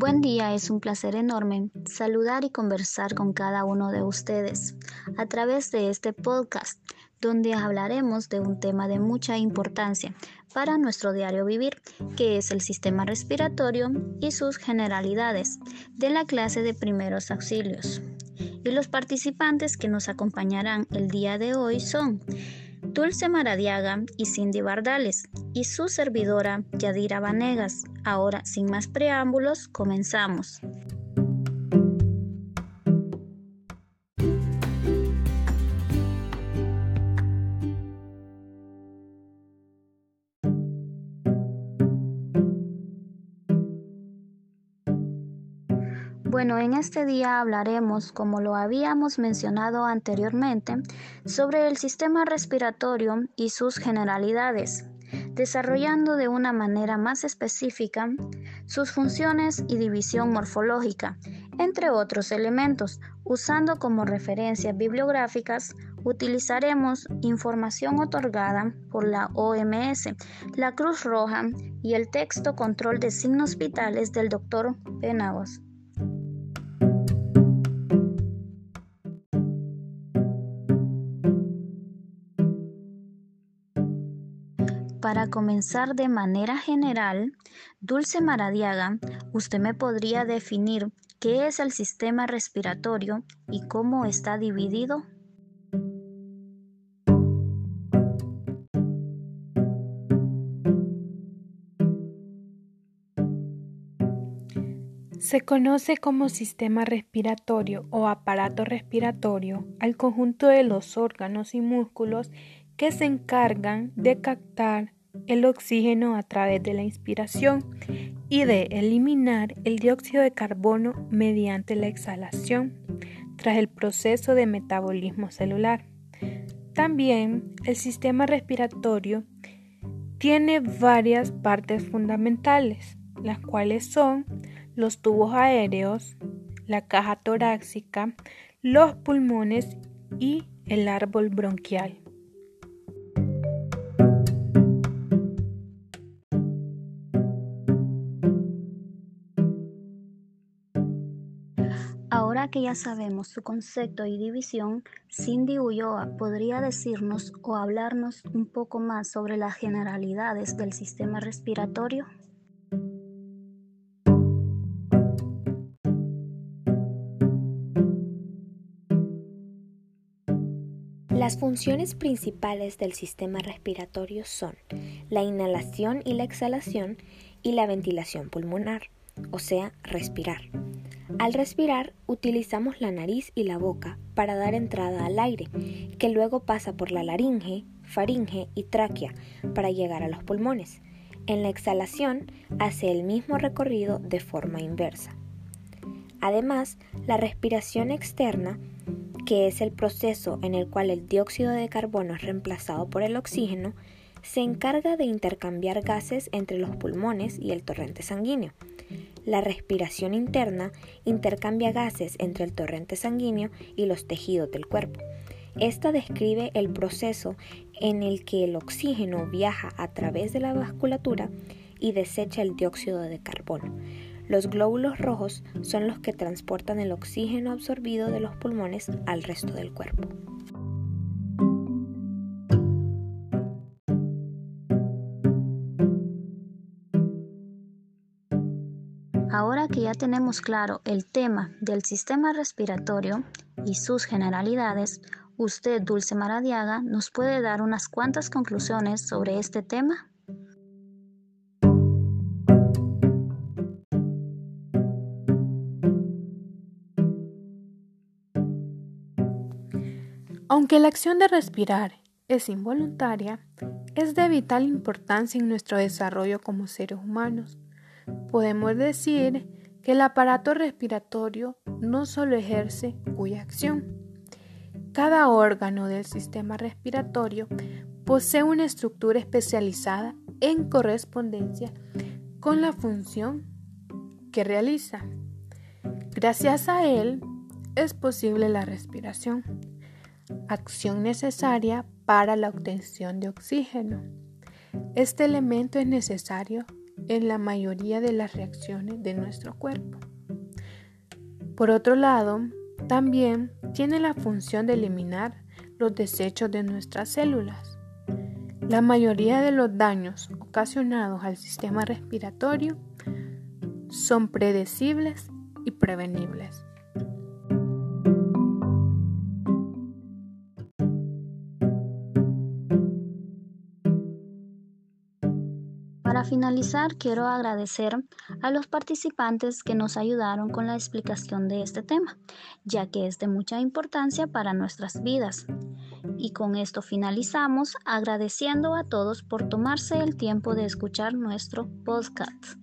Buen día, es un placer enorme saludar y conversar con cada uno de ustedes a través de este podcast donde hablaremos de un tema de mucha importancia para nuestro diario vivir, que es el sistema respiratorio y sus generalidades de la clase de primeros auxilios. Y los participantes que nos acompañarán el día de hoy son Dulce Maradiaga y Cindy Bardales, y su servidora Yadira Vanegas. Ahora, sin más preámbulos, comenzamos. Bueno, en este día hablaremos, como lo habíamos mencionado anteriormente, sobre el sistema respiratorio y sus generalidades, desarrollando de una manera más específica sus funciones y división morfológica, entre otros elementos. Usando como referencias bibliográficas, utilizaremos información otorgada por la OMS, la Cruz Roja y el texto Control de Signos Vitales del Dr. Penagos. Para comenzar de manera general, Dulce Maradiaga, usted me podría definir qué es el sistema respiratorio y cómo está dividido. Se conoce como sistema respiratorio o aparato respiratorio al conjunto de los órganos y músculos que se encargan de captar el oxígeno a través de la inspiración y de eliminar el dióxido de carbono mediante la exhalación tras el proceso de metabolismo celular. También el sistema respiratorio tiene varias partes fundamentales, las cuales son los tubos aéreos, la caja torácica, los pulmones y el árbol bronquial. Ahora que ya sabemos su concepto y división, Cindy Ulloa podría decirnos o hablarnos un poco más sobre las generalidades del sistema respiratorio. Las funciones principales del sistema respiratorio son la inhalación y la exhalación y la ventilación pulmonar, o sea, respirar. Al respirar, utilizamos la nariz y la boca para dar entrada al aire, que luego pasa por la laringe, faringe y tráquea para llegar a los pulmones. En la exhalación, hace el mismo recorrido de forma inversa. Además, la respiración externa, que es el proceso en el cual el dióxido de carbono es reemplazado por el oxígeno, se encarga de intercambiar gases entre los pulmones y el torrente sanguíneo la respiración interna intercambia gases entre el torrente sanguíneo y los tejidos del cuerpo. Esta describe el proceso en el que el oxígeno viaja a través de la vasculatura y desecha el dióxido de carbono. Los glóbulos rojos son los que transportan el oxígeno absorbido de los pulmones al resto del cuerpo. Ahora que ya tenemos claro el tema del sistema respiratorio y sus generalidades, usted, Dulce Maradiaga, nos puede dar unas cuantas conclusiones sobre este tema. Aunque la acción de respirar es involuntaria, es de vital importancia en nuestro desarrollo como seres humanos podemos decir que el aparato respiratorio no solo ejerce cuya acción. Cada órgano del sistema respiratorio posee una estructura especializada en correspondencia con la función que realiza. Gracias a él es posible la respiración, acción necesaria para la obtención de oxígeno. Este elemento es necesario en la mayoría de las reacciones de nuestro cuerpo. Por otro lado, también tiene la función de eliminar los desechos de nuestras células. La mayoría de los daños ocasionados al sistema respiratorio son predecibles y prevenibles. Para finalizar, quiero agradecer a los participantes que nos ayudaron con la explicación de este tema, ya que es de mucha importancia para nuestras vidas. Y con esto finalizamos agradeciendo a todos por tomarse el tiempo de escuchar nuestro podcast.